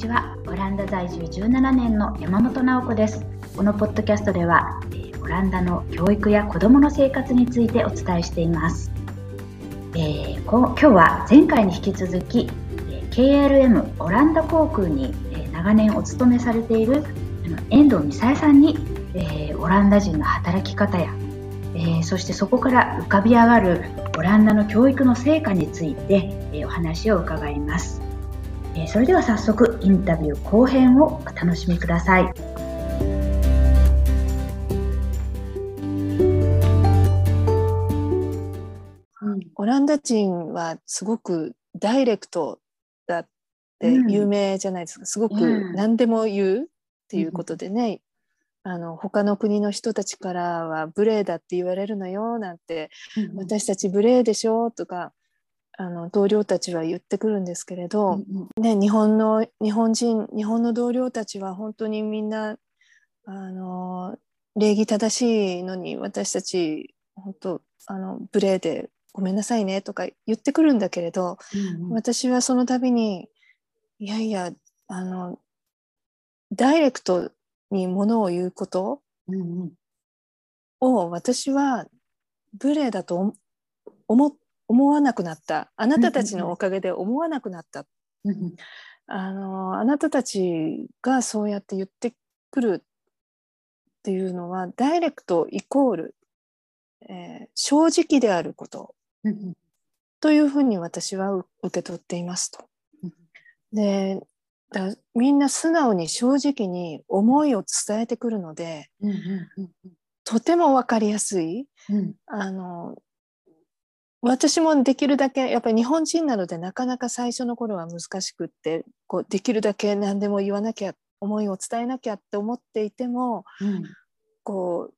ちは。オランダ在住17年の山本直子です。このポッドキャストでは、え、オランダの教育や子どもの生活についてお伝えしています、えー、こ今日は前回に引き続き、え、KLM オランダ航空に、え、長年お勤めされているあの遠藤美沙さんに、えー、オランダ人の働き方やえー、そしてそこから浮かび上がるオランダの教育の成果について、えー、お話を伺います。えー、それでは早速インタビュー後編をお楽しみください。オランダ人はすごくダイレクトだって有名じゃないですか、うん、すごく何でも言うっていうことでね、うん、あの他の国の人たちからは無礼だって言われるのよなんて、うん、私たち無礼でしょとかあの同僚たちは言ってくるんですけれど、うんうん、ね、日本の日本人日本の同僚たちは本当にみんなあの礼儀正しいのに私たち本当あの無礼でごめんなさいねとか言ってくるんだけれど、うんうん、私はその度にいやいやあのダイレクトにものを言うことを私は無礼だと思って思わなくなった。あなたたちのおかげで思わなくなった、あのあなたたちがそうやって言ってくるっていうのはダイレクトイコール、えー、正直であること、というふうに私は受け取っていますと。でだみんな素直に正直に思いを伝えてくるので、とても分かりやすい、うん、あの私もできるだけやっぱり日本人なのでなかなか最初の頃は難しくってこうできるだけ何でも言わなきゃ思いを伝えなきゃって思っていても、うん、こう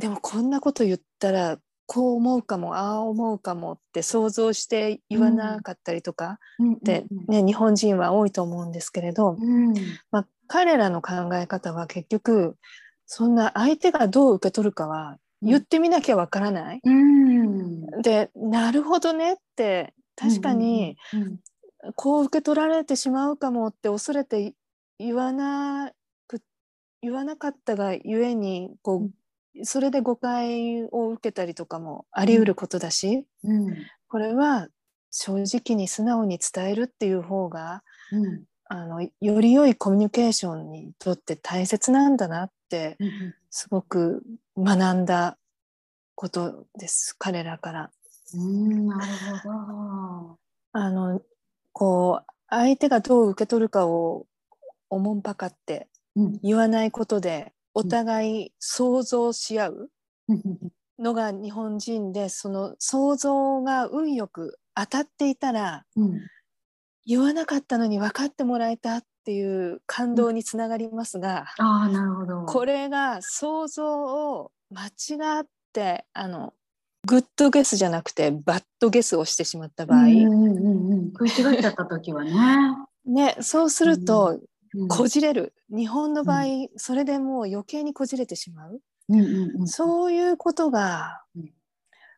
でもこんなこと言ったらこう思うかもああ思うかもって想像して言わなかったりとかって、ね、日本人は多いと思うんですけれど、うん、まあ、彼らの考え方は結局そんな相手がどう受け取るかは言ってみなきゃわからない。うん、でなるほどねって確かにこう受け取られてしまうかもって恐れて言わなく言わなかったがゆえにこうそれで誤解を受けたりとかもあり得ることだし、うん、これは正直に素直に伝えるっていう方が、うん、あのより良いコミュニケーションにとって大切なんだなってすごく学んだことです彼らから。うんなるほど。あのこう相手がどう受け取るかをおもんぱかって言わないことで、お互い想像し合うのが日本人でその想像が運よく当たっていたら、うん、言わなかったのに分かってもらえたっていう感動につながりますが、うん、あなるほど。これが想像を間違ってあのグッドゲスじゃなくてバッドゲスをしてしまった場合、うんうんうん、食い違っちゃった時はね。ねそうすると、こじれる。日本の場合、それでもう余計にこじれてしまう、うんうんうん、そういうことが、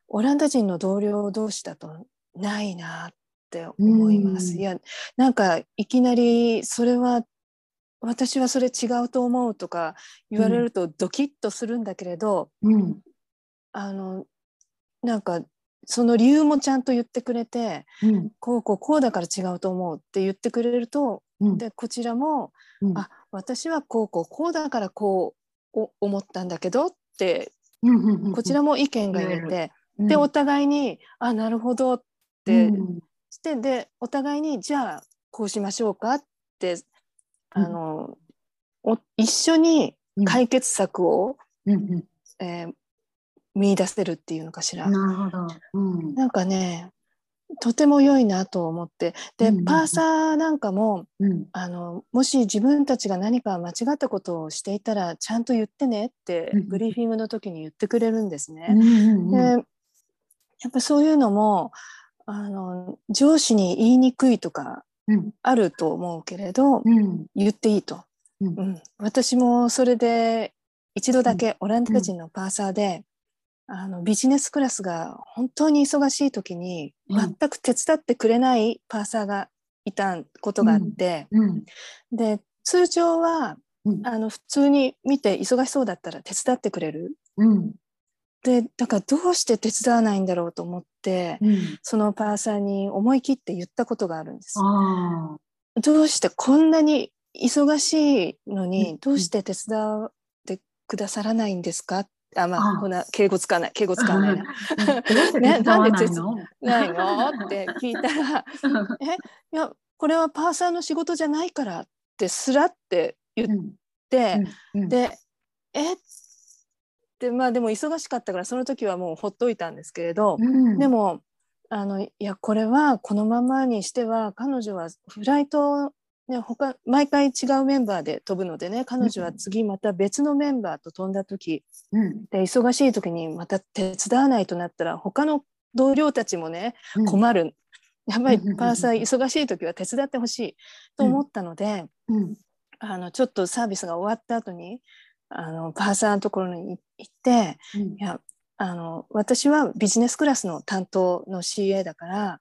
オランダ人の同僚同士だとないなって思います。いやなんかいきなりそれは私はそれ違うと思うとか言われるとドキッとするんだけれど、うん、あのなんかその理由もちゃんと言ってくれて、うん、こうこうこうだから違うと思うって言ってくれると、うん、でこちらも、うん、あ私はこうこうこうだからこう思ったんだけどって、こちらも意見が言えて、でお互いに「あなるほど」ってしてでお互いに「じゃあこうしましょうか」ってあの、一緒に解決策を、えー、見出せるっていうのかしら。なるほど、うん、なんかねとても良いなと思って。で、うんうん、パーサーなんかも、うん、あのもし自分たちが何か間違ったことをしていたらちゃんと言ってねって、うん、ブリーフィングの時に言ってくれるんですね。うんうんうん、でやっぱそういうのもあの上司に言いにくいとかあると思うけれど、言っていいと、うん。私もそれで一度だけオランダ人のパーサーで、あのビジネスクラスが本当に忙しい時に全く手伝ってくれないパーサーがいたことがあって、うん。で通常はうん。あの普通に見て忙しそうだったら手伝ってくれる。うんでだからどうして手伝わないんだろうと思ってうん。そのパーサーに思い切って言ったことがあるんです。あどうしてこんなに忙しいのうん。にどうして手伝ってくださらないんですか？あまああこんな敬語つかない敬語使わないな。あ。どうして手伝わないの？って聞いたら「え？いやこれはパーサーの仕事じゃないから」ってすらって言って、うん。で「え？っ?」てまあでも忙しかったからその時はもうほっといたんですけれど、うん。でもあのいやこれはこのままにしては彼女はフライトね他毎回違うメンバーで飛ぶのでね彼女は次また別のメンバーと飛んだ時うん。で忙しい時にまた手伝わないとなったら他の同僚たちもねうん。困る、やっぱりうんうんうんパーサー忙しい時は手伝ってほしいと思ったので、うん。あのちょっとサービスが終わった後にあのパーサーのところに行ってうん。いやあの私はビジネスクラスの担当の CA だから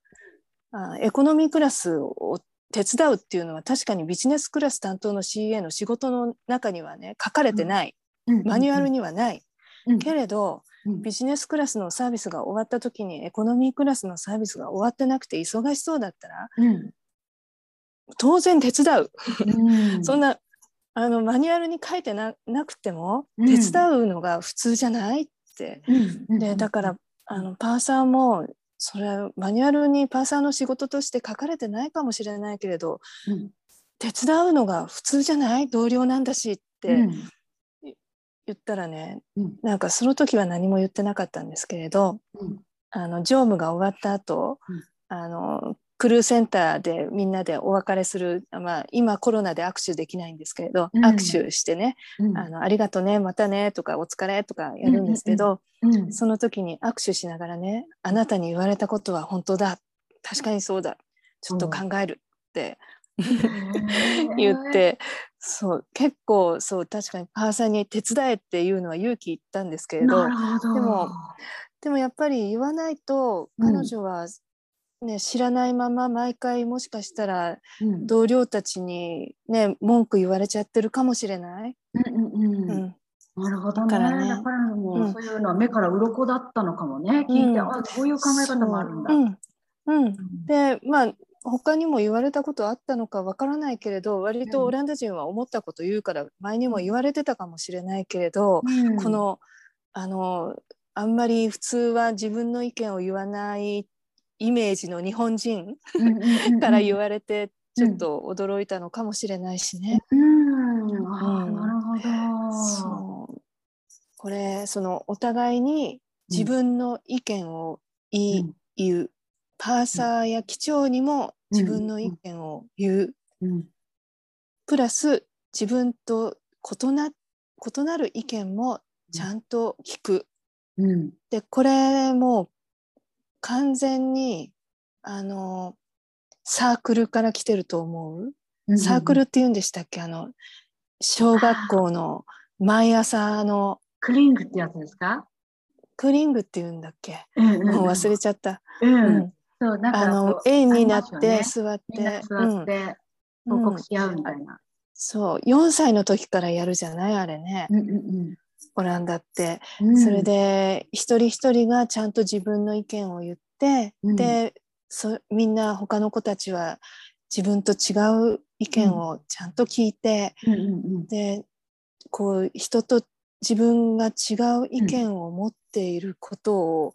あエコノミークラスを手伝うっていうのは確かにビジネスクラス担当の CA の仕事の中にはね書かれてない、うん。マニュアルにはない、うん。けれどうん。ビジネスクラスのサービスが終わった時にエコノミークラスのサービスが終わってなくて忙しそうだったらうん。当然手伝う、うん。そんなあのマニュアルに書いてななくてもうん。手伝うのが普通じゃないって、うん。でだからあのパーサーもそれはマニュアルにパーサーの仕事として書かれてないかもしれないけれどうん。手伝うのが普通じゃない？同僚なんだしってうん。言ったらね、うん。なんかその時は何も言ってなかったんですけれどうん。あの乗務が終わった後、うん。あのクルーセンターでみんなでお別れする、まあ、今コロナで握手できないんですけれど、うん。握手してね、うん。あの「ありがとねまたね」とか「お疲れ」とかやるんですけど、うんその時に握手しながらね「あなたに言われたことは本当だ。確かにそうだ。ちょっと考える」って言ってそう結構そう確かにパーサーに手伝えっていうのは勇気いったんですけれど。でもでもやっぱり言わないとうん。彼女は、ね知らないまま毎回もしかしたらうん。同僚たちに、ね、文句言われちゃってるかもしれない？うんうんうん。うん。なるほどね。だからね。だからもううん。そういうのは目から鱗だったのかもね。聞いて、うんあこういう考え方もあるんだ。そう。うん。うん。うん。でまあ他にも言われたことあったのかわからないけれど割とオランダ人は思ったこと言うから前にも言われてたかもしれないけれど、うん。このあのあんまり普通は自分の意見を言わないイメージの日本人から言われてちょっと驚いたのかもしれないしね。うん、あーうん。なるほど。そう。これそのお互いに自分の意見を言い、うん。言う。パーサーや機長にも自分の意見を言う、うん。プラス自分と異な異なる意見もちゃんと聞く。うん。でこれも完全にあのサークルから来てると思う、うんサークルって言うんでしたっけ？あの小学校の毎朝の。クリングってやつですか？クリングって言うんだっけ、うんうんもう忘れちゃった。うん。うん。そうなんかあの円になって座って、みんな座ってうん。報告し合うみたいな。そう。4歳の時からやるじゃない？あれね、うんうんオランダって。うん。それで一人一人がちゃんと自分の意見を言って、うん。でそみんな他の子たちは自分と違う意見をちゃんと聞いて、うんでこう人と自分が違う意見を持っていることを、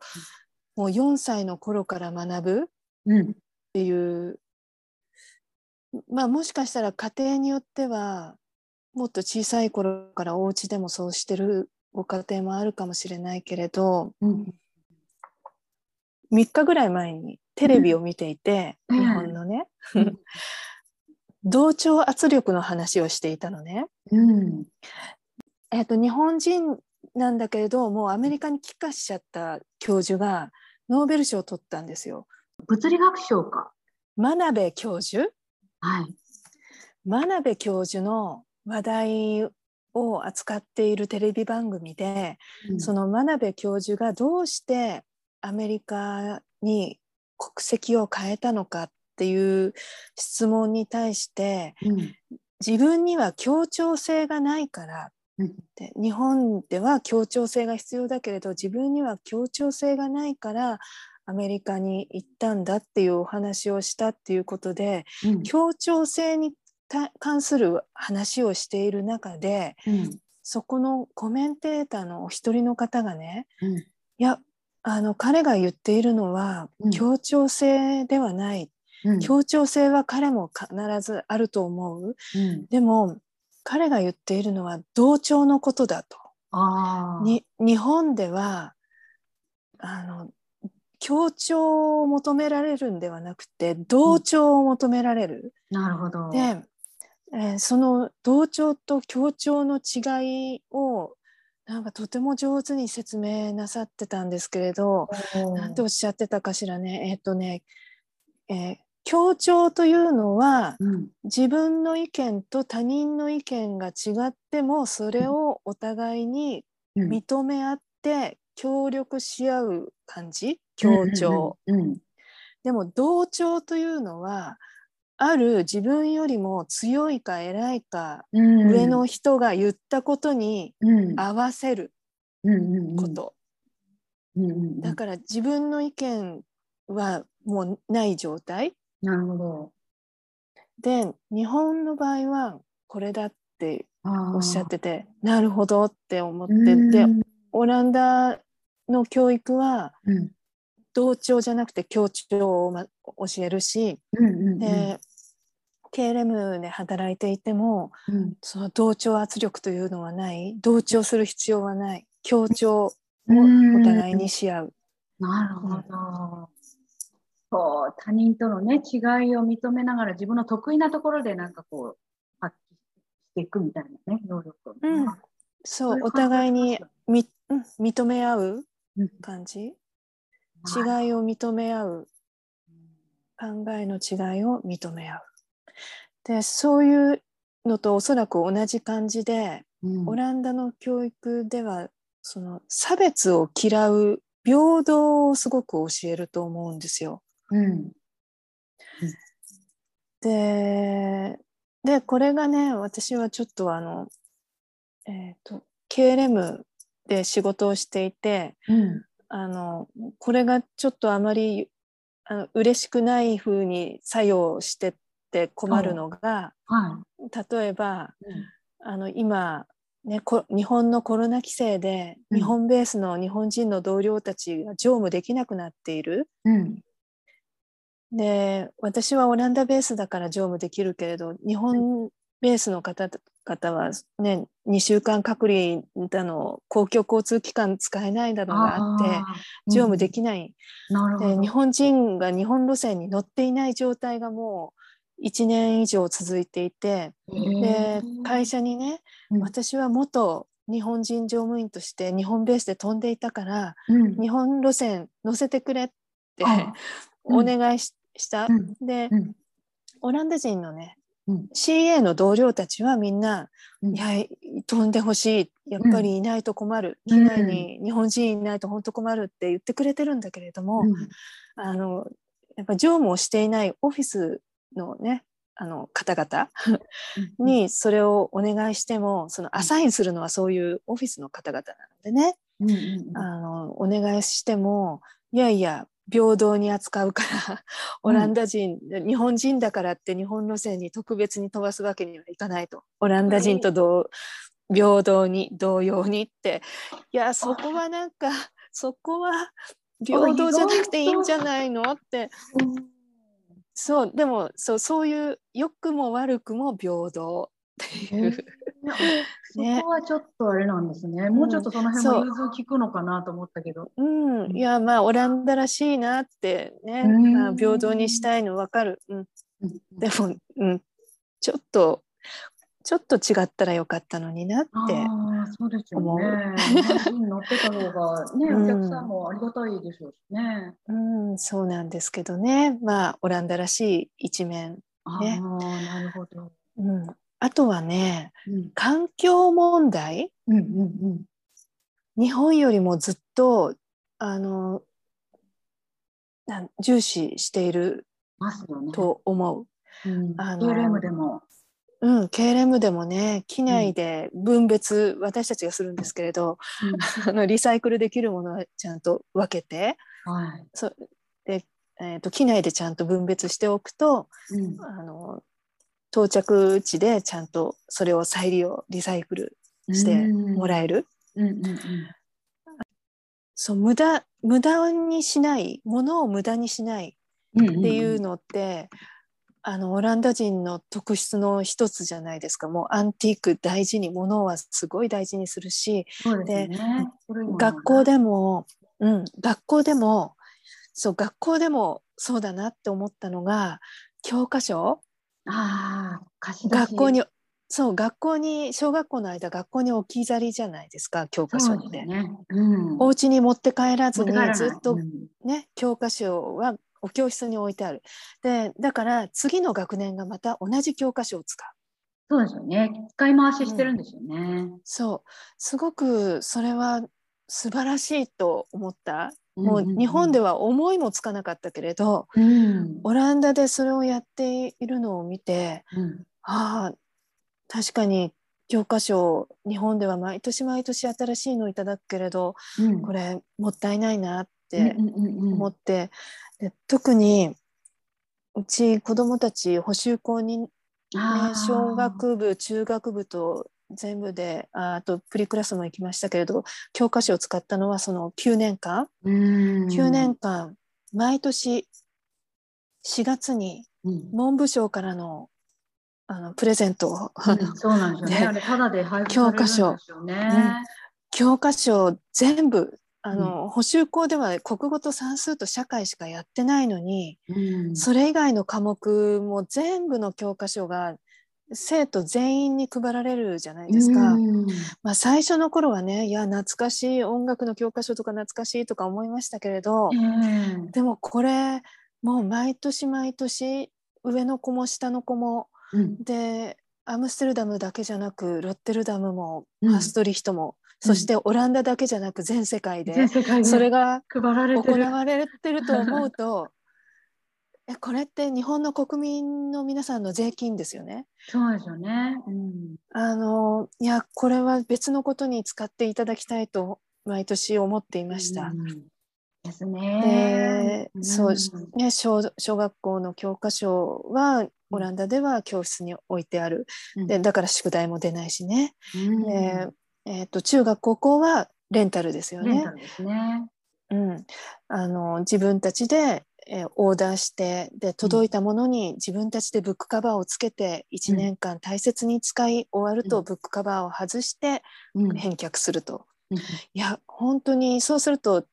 もう4歳の頃から学ぶっうん。ていう。まあもしかしたら家庭によってはもっと小さい頃からお家でもそうしてるご家庭もあるかもしれないけれどうん3日ぐらい前にテレビを見ていて、うん日本のね、うん 同調圧力の話をしていたのね。うんえっと日本人なんだけれどもうアメリカに帰化しちゃった教授がノーベル賞を取ったんですよ。物理学賞か。真鍋教授？はい。真鍋教授の話題を扱っているテレビ番組で、その真鍋教授がどうしてアメリカに国籍を変えたのかっっていう質問に対して、うん。自分には協調性がないからうん。って日本では協調性が必要だけれど自分には協調性がないからアメリカに行ったんだっていうお話をしたっていうことでうん。協調性にた関する話をしている中でうん。そこのコメンテーターのお一人の方がねうん。いやあの彼が言っているのはうん。協調性ではない、うん。協調性は彼も必ずあると思う。うん。でも彼が言っているのは同調のことだと。に日本ではあの協調を求められるんではなくて同調を求められる。なるほど。で、えーその同調と協調の違いをなんかとても上手に説明なさってたんですけれど、おー。なんておっしゃってたかしらね。えっ、とね、えー協調というのはうん。自分の意見と他人の意見が違ってもそれをお互いにうん。認め合って協力し合う感じ？協調、うんうんでも同調というのはある自分よりも強いか偉いかうん。上の人が言ったことにうん。合わせること、うんうんうん。だから自分の意見はもうない状態。なるほど。で日本の場合はこれだっておっしゃっててなるほどって思ってうん。でオランダの教育はうん。同調じゃなくて協調を、ま、教えるし、うんうんうん。で KLM で働いていてもうん。その同調圧力というのはない。同調する必要はない。協調をうんお互いにし合う。なるほど。そう、他人とのね、違いを認めながら自分の得意なところでなんかこう、発揮していくみたいなね、能力を。ね。うん。そうお互いにみ、うん認め合う感じ？違いを認め合う。考えの違いを認め合う。でそういうのとおそらく同じ感じでうん。オランダの教育ではその差別を嫌う平等をすごく教えると思うんですよ。うん。ででこれがね私はちょっとあの、えー、と KLM で仕事をしていてうん。あのこれがちょっとあまりあの嬉しくない風に作用してって困るのがは例えばい。うん。あの今、ね、こ日本のコロナ規制でうん。日本ベースの日本人の同僚たちが乗務できなくなっている。うん。で私はオランダベースだから乗務できるけれど日本ベースの方々は、ね、2週間隔離だの公共交通機関使えないだのがあってー。乗務できない。で日本人が日本路線に乗っていない状態がもう1年以上続いていてで会社にねうん。私は元日本人乗務員として日本ベースで飛んでいたからうん。日本路線乗せてくれってあお願いしした。うん。で、うん。オランダ人のね、うん。CA の同僚たちはみんな、うん。いや飛んでほしい。やっぱりいないと困る、うん。機内に日本人いないと本当困るって言ってくれてるんだけれども、うん。あのやっぱ乗務をしていないオフィスのねあの方々。にそれをお願いしてもそのアサインするのはそういうオフィスの方々なのでね、うんうんあのお願いしてもいやいや平等に扱うからオランダ人、日本人だからって日本路線に特別に飛ばすわけにはいかないと。オランダ人と同平等に同様にって。いやそこはなんかそこは平等じゃなくていいんじゃないのってそうでもそうそういう良くも悪くも平等っていう。そこはちょっとあれなんですね。もうちょっとその辺も融通聞くのかなと思ったけど。うん、いやまあオランダらしいなってね、うん。まあ、平等にしたいの分かる、うん、うん。でも、うん、ちょっとちょっと違ったらよかったのになってああ、そうですよね。乗ってた方がね、うんお客さんもありがたいでしょうしね。うん、そうなんですけどねまあオランダらしい一面、ああ、ねなるほど。うん、あとはねうん環境問題うんうん日本よりもずっとあのなん重視しているますよね。と思う。うん、あの KLM でも。うん、KLM でもね機内で分別、私たちがするんですけれど、あのリサイクルできるものはちゃんと分けてはい。そで、えー、と機内でちゃんと分別しておくとうん。あの到着地でちゃんとそれを再利用リサイクルしてもらえる。うんうんうん。そう無駄無駄にしないものを無駄にしないうんっていうのって、あのオランダ人の特質の一つじゃないですかもうアンティーク大事にものはすごい大事にするしですね。学校でも、うん、学校でもそう学校でもそうだなって思ったのが教科書あ学校にそう学校に小学校の間学校に置き去りじゃないですか教科書そうって。ですね。うん。お家に持って帰らずにずっとうんね、教科書はお教室に置いてある。でだから次の学年がまた同じ教科書を使う。そうですよね。使い回ししてるんですよね。そうすごくそれは素晴らしいと思った。もんんうん日本では思いもつかなかったけれど、うん。オランダでそれをやっているのを見てうん。ああ確かに教科書日本では毎年毎年新しいのをいただくけれどうんこれもったいないなってうんうんうんうん思って、で特にうち子どもたち補習校に、ね、小学部中学部と全部でああとプリクラスも行きましたけれど教科書を使ったのはその9年間、うん。9年間毎年4月にうん。文部省からのあのプレゼントを、うんそうなんですよね。であれただで配布教科書。されるん。教科書全部あの、補習校では国語と算数と社会しかやってないのに、うん。それ以外の科目も全部の教科書が生徒全員に配られるじゃないですか。うん。まあ、最初の頃はねいや懐かしい音楽の教科書とか懐かしいとか思いましたけれど、えでもこれもう毎年毎年上の子も下の子もえうん。でアムステルダムだけじゃなくロッテルダムもうん。ハストリヒトも、そしてオランダだけじゃなく全世界で、それが行る。われてると思うと えこれって日本の国民の皆さんの税金ですよね。そうですよね。うんあのいやこれは別のことに使っていただきたいと毎年思っていました。うんですね。でそううんね、小小学校の教科書はオランダでは教室に置いてある、うんでだから宿題も出ないしね、うんでえー、と中学高校はレンタルですよね。うん、あの自分たちで、えーオーダーしてで届いたものに自分たちでブックカバーをつけて1年間大切に使い終わるうん。とブックカバーを外してうん。返却すると。うん。いや本当にそうすると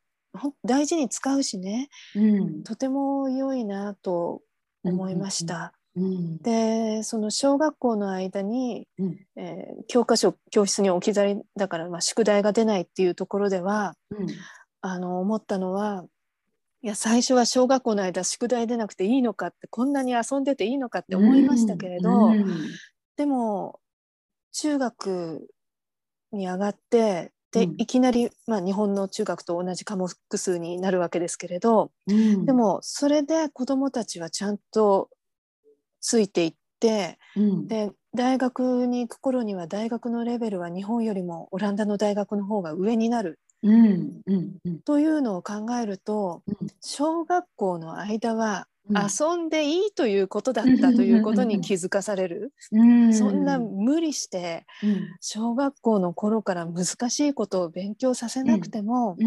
大事に使うしね。うん。とても良いなと思いました。うん。でその小学校の間に、うん。えー教科書教室に置き去りだから、まあ、宿題が出ないっていうところではうん。あの思ったのはいや最初は小学校の間宿題出なくていいのかってこんなに遊んでていいのかって思いましたけれど、うん。でも中学に上がってで、うん。いきなり、まあ、日本の中学と同じ科目数になるわけですけれど、うん。でもそれで子どもたちはちゃんとついていってうん。で大学に行く頃には大学のレベルは日本よりもオランダの大学の方が上になるうんうんうん。というのを考えるとうん。小学校の間はうん遊んでいいということだったということに気づかされる、うんそん。な無理してうん。小学校の頃から難しいことを勉強させなくても、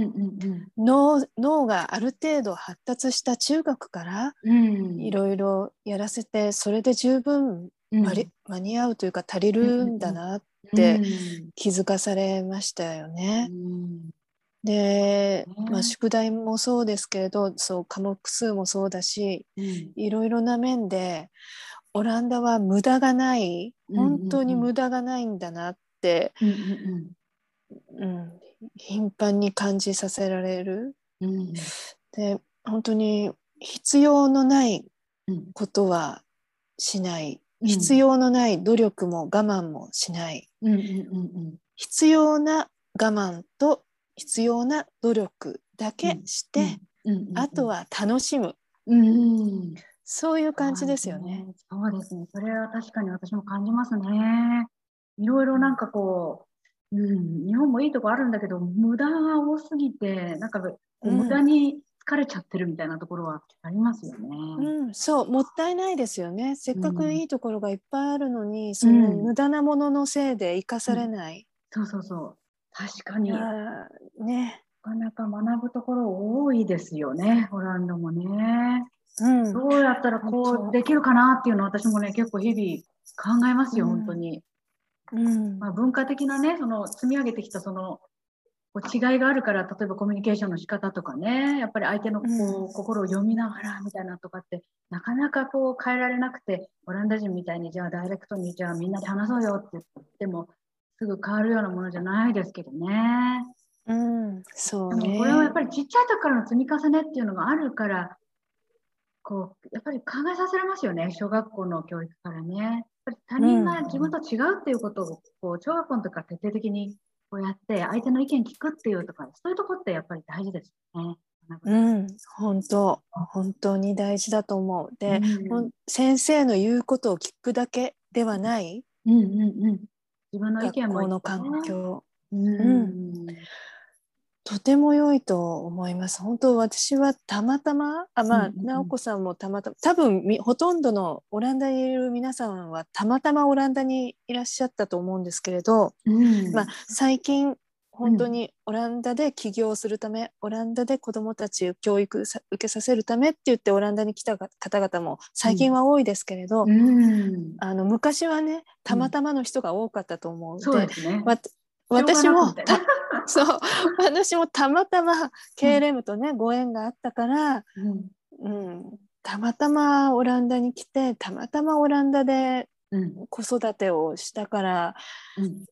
脳脳がある程度発達した中学からうん。いろいろやらせてそれで十分うん。間に間に合うというか足りるんだなっうん。て気づかされましたよね。うんで、ねまあ、宿題もそうですけれどそう科目数もそうだしうん。いろいろな面でオランダは無駄がない本当に無駄がないんだなって、うんうん頻繁に感じさせられる。うんうん。で本当に必要のないうん。ことはしない、うん。必要のない努力も我慢もしない。うんうんうん。必要な我慢と必要な努力だけして、うんうんあとは楽しむうんそういう感じですよね。そうですね。それは確かに私も感じますね。いろいろなんかこう、うん、日本もいいとこあるんだけど、無駄が多すぎて、なんか無駄に疲れちゃってるみたいなところはありますよね。うん、そう、もったいないですよね。せっかくいいところがいっぱいあるのに、うん、その無駄なもののせいで生かされない。そうそうそう。確かに。ね。なかなか学ぶところ多いですよね、ホランドもね。うん、どうやったらこうできるかなっていうのを私もね、結構日々考えますよ、うん、本当に。うんまあ、文化的なね、その積み上げてきたそのこう違いがあるから、例えばコミュニケーションの仕方とかね、やっぱり相手のこう、うん、心を読みながらみたいなとかって、なかなかこう変えられなくて、オランダ人みたいに、じゃあダイレクトに、じゃあみんなで話そうよって言っても、すぐ変わるようなものじゃないですけどね。うん、そうね。これはやっぱりちっちゃい時からの積み重ねっていうのがあるから、こう、やっぱり考えさせられますよね、小学校の教育からね。やっぱり他人が自分と違うっていうことを、こう、小学校の時から徹底的にこうやって相手の意見聞くっていうとか、そういうとこってやっぱり大事ですね。うん、本当、本当に大事だと思う。で、うん、先生の言うことを聞くだけではない。うんうんうん。自分の意見も、学校の環境。うん、うん。とても良いと思います。本当私はたまたまあまあ、うんうん、直子さんもたまたま多分ほとんどのオランダにいる皆さんはたまたまオランダにいらっしゃったと思うんですけれど、うん、まあ、最近本当にオランダで起業するため、うん、オランダで子どもたちを教育受けさせるためって言ってオランダに来た方々も最近は多いですけれど、うん、あの昔はねたまたまの人が多かったと思うので,、ね、私も そう私もたまたま KLM とね、ご縁があったから、うん、たまたまオランダに来てたまたまオランダで子育てをしたから、うん、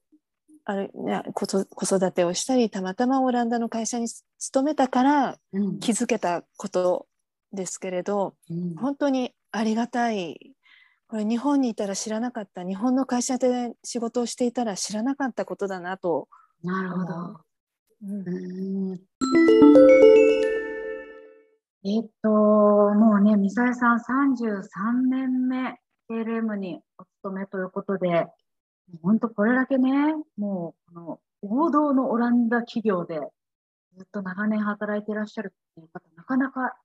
あれね、子育てをしたりたまたまオランダの会社に勤めたから気づけたことですけれど、うん、本当にありがたい。これ日本にいたら知らなかった。日本の会社で仕事をしていたら知らなかったことだなと。なるほど。うん。えっと、もうね、ミサイさん33年目 KLM にお勤めということで、本当これだけね、もうこの王道のオランダ企業でずっと長年働いていらっしゃるっていう方、なかなか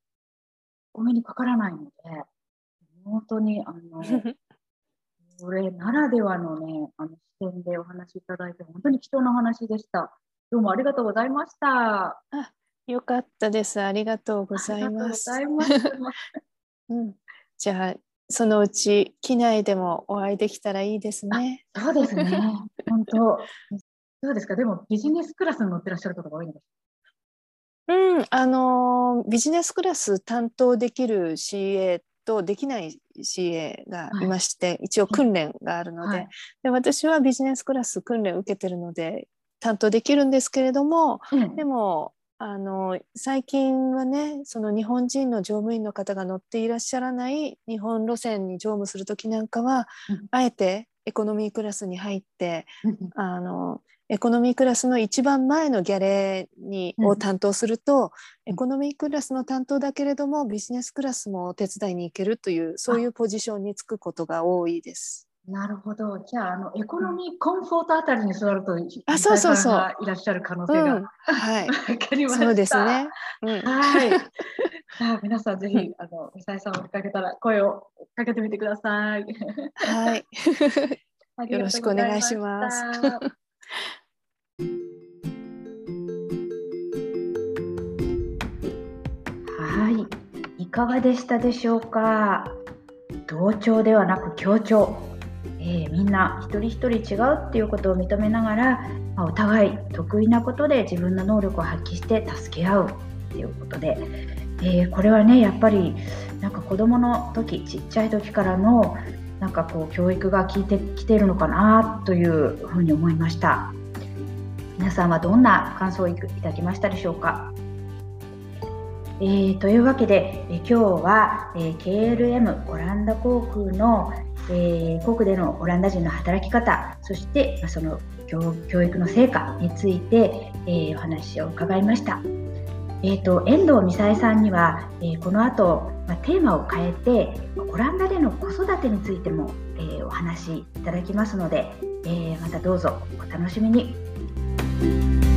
お目にかからないので、本当に、あの、これならではのね、あの視点でお話しいただいて、本当に貴重なお話でした。どうもありがとうございました。あ、よかったです。ありがとうございます。ます うん、じゃあ、そのうち機内でもお会いできたらいいですね。そうですね。本当。どうですか？でもビジネスクラスに乗ってらっしゃる方が多いんですうん、あのビジネスクラス担当できる CA とできない CA がいまして、はい、一応訓練があるのではい、で私はビジネスクラス訓練を受けてるので担当できるんですけれども、うん、でもあの最近はねその日本人の乗務員の方が乗っていらっしゃらない日本路線に乗務する時なんかは、うん、あえてエコノミークラスに入って、うん、あのエコノミークラスの一番前のギャレーに、を担当すると、うん、エコノミークラスの担当だけれどもビジネスクラスも手伝いに行けるというそういうポジションにつくことが多いです。なるほど。じゃあ、あのエコノミーコンフォートあたりに座ると、あ、そうそうそう。いらっしゃる可能性が、うん、はい。わかりました。そうですね。うん、はい。さあ、皆さんぜひ、あの、ミサイさんを見かけたら、声をかけてみてください。はい。よろしくお願いします。はい、いかがでしたでしょうか？同調ではなく協調、えー、みんな一人一人違うっていうことを認めながら、まあ、お互い得意なことで自分の能力を発揮して助け合うっていうことで、えー、これはねやっぱりなんか子どもの時ちっちゃい時からのなんかこう教育が効いてきているのかなというふうに思いました。皆さんはどんな感想をいただきましたでしょうか？えー、というわけで、え今日は、えー、KLM オランダ航空の、えー、航空でのオランダ人の働き方そして、ま、その教教育の成果について、えお話を伺いました、えーと、遠藤美沙さんには、えー、この後、まあ、テーマを変えてオランダでの子育てについても、えー、お話しいただきますので、えー、またどうぞお楽しみに。